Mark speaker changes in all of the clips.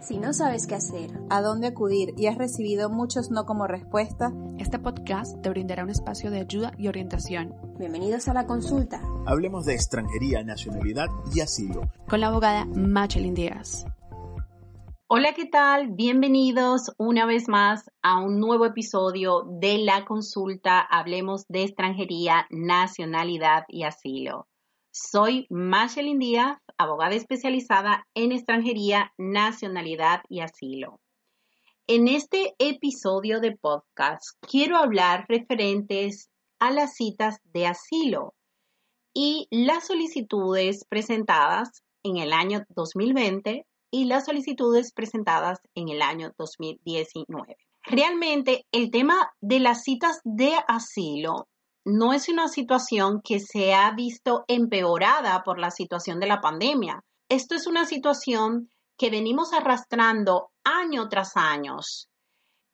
Speaker 1: Si no sabes qué hacer, a dónde acudir y has recibido muchos no como respuesta,
Speaker 2: este podcast te brindará un espacio de ayuda y orientación.
Speaker 1: Bienvenidos a la consulta.
Speaker 3: Hablemos de extranjería, nacionalidad y asilo.
Speaker 2: Con la abogada Machelin Díaz.
Speaker 4: Hola, ¿qué tal? Bienvenidos una vez más a un nuevo episodio de la consulta Hablemos de extranjería, nacionalidad y asilo. Soy Machelin Díaz, abogada especializada en extranjería, nacionalidad y asilo. En este episodio de podcast quiero hablar referentes a las citas de asilo y las solicitudes presentadas en el año 2020 y las solicitudes presentadas en el año 2019. Realmente el tema de las citas de asilo no es una situación que se ha visto empeorada por la situación de la pandemia. Esto es una situación que venimos arrastrando año tras año.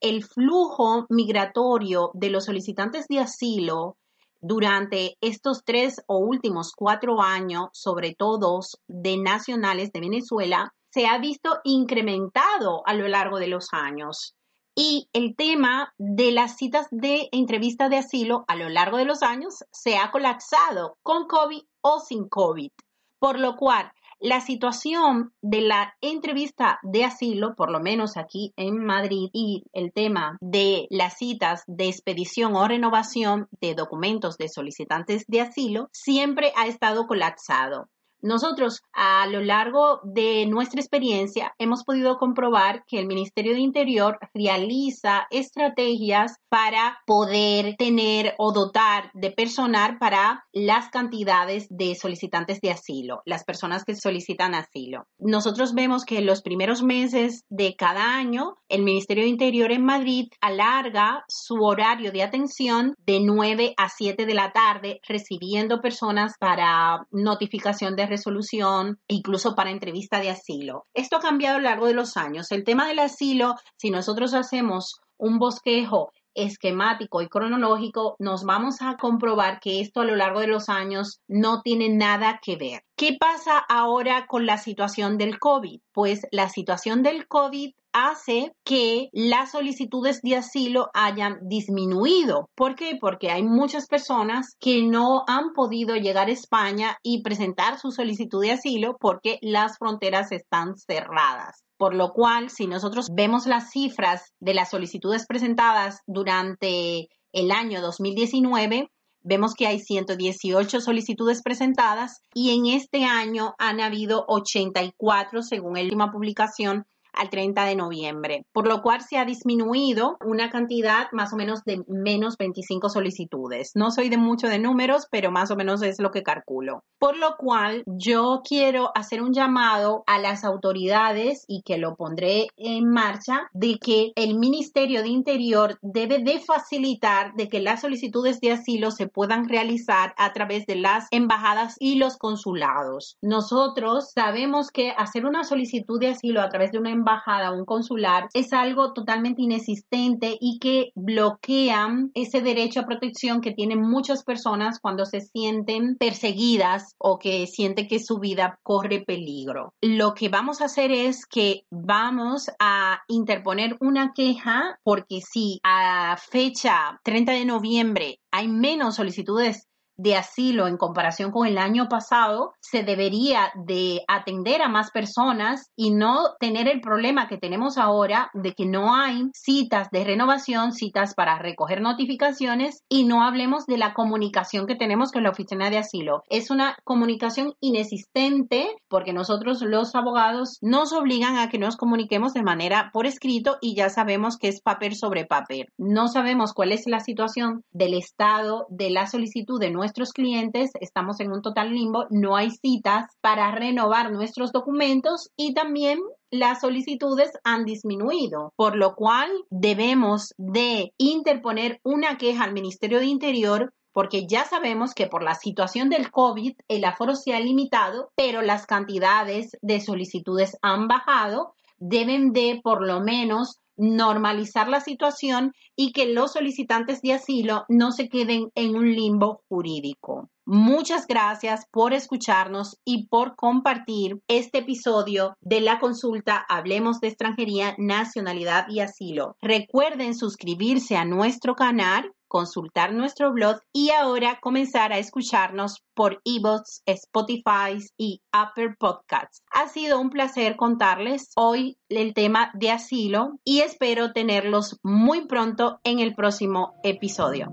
Speaker 4: El flujo migratorio de los solicitantes de asilo durante estos tres o últimos cuatro años, sobre todo de nacionales de Venezuela, se ha visto incrementado a lo largo de los años y el tema de las citas de entrevista de asilo a lo largo de los años se ha colapsado con COVID o sin COVID, por lo cual la situación de la entrevista de asilo, por lo menos aquí en Madrid, y el tema de las citas de expedición o renovación de documentos de solicitantes de asilo, siempre ha estado colapsado. Nosotros, a lo largo de nuestra experiencia, hemos podido comprobar que el Ministerio de Interior realiza estrategias para poder tener o dotar de personal para las cantidades de solicitantes de asilo, las personas que solicitan asilo. Nosotros vemos que en los primeros meses de cada año, el Ministerio de Interior en Madrid alarga su horario de atención de 9 a 7 de la tarde, recibiendo personas para notificación de resolución, incluso para entrevista de asilo. Esto ha cambiado a lo largo de los años. El tema del asilo, si nosotros hacemos un bosquejo esquemático y cronológico, nos vamos a comprobar que esto a lo largo de los años no tiene nada que ver. ¿Qué pasa ahora con la situación del COVID? Pues la situación del COVID hace que las solicitudes de asilo hayan disminuido. ¿Por qué? Porque hay muchas personas que no han podido llegar a España y presentar su solicitud de asilo porque las fronteras están cerradas. Por lo cual, si nosotros vemos las cifras de las solicitudes presentadas durante el año 2019, vemos que hay 118 solicitudes presentadas y en este año han habido 84 según la última publicación al 30 de noviembre, por lo cual se ha disminuido una cantidad más o menos de menos 25 solicitudes. No soy de mucho de números, pero más o menos es lo que calculo. Por lo cual yo quiero hacer un llamado a las autoridades y que lo pondré en marcha de que el Ministerio de Interior debe de facilitar de que las solicitudes de asilo se puedan realizar a través de las embajadas y los consulados. Nosotros sabemos que hacer una solicitud de asilo a través de una embajada o un consular es algo totalmente inexistente y que bloquean ese derecho a protección que tienen muchas personas cuando se sienten perseguidas o que sienten que su vida corre peligro. Lo que vamos a hacer es que vamos a interponer una queja porque si a fecha 30 de noviembre hay menos solicitudes de asilo en comparación con el año pasado, se debería de atender a más personas y no tener el problema que tenemos ahora de que no hay citas de renovación, citas para recoger notificaciones y no hablemos de la comunicación que tenemos con la oficina de asilo. Es una comunicación inexistente porque nosotros los abogados nos obligan a que nos comuniquemos de manera por escrito y ya sabemos que es papel sobre papel. No sabemos cuál es la situación del estado de la solicitud de nuestra nuestros clientes, estamos en un total limbo, no hay citas para renovar nuestros documentos y también las solicitudes han disminuido, por lo cual debemos de interponer una queja al Ministerio de Interior porque ya sabemos que por la situación del COVID el aforo se ha limitado, pero las cantidades de solicitudes han bajado, deben de por lo menos normalizar la situación y que los solicitantes de asilo no se queden en un limbo jurídico. Muchas gracias por escucharnos y por compartir este episodio de la consulta Hablemos de extranjería, nacionalidad y asilo. Recuerden suscribirse a nuestro canal consultar nuestro blog y ahora comenzar a escucharnos por eBooks, Spotify y Apple Podcasts. Ha sido un placer contarles hoy el tema de asilo y espero tenerlos muy pronto en el próximo episodio.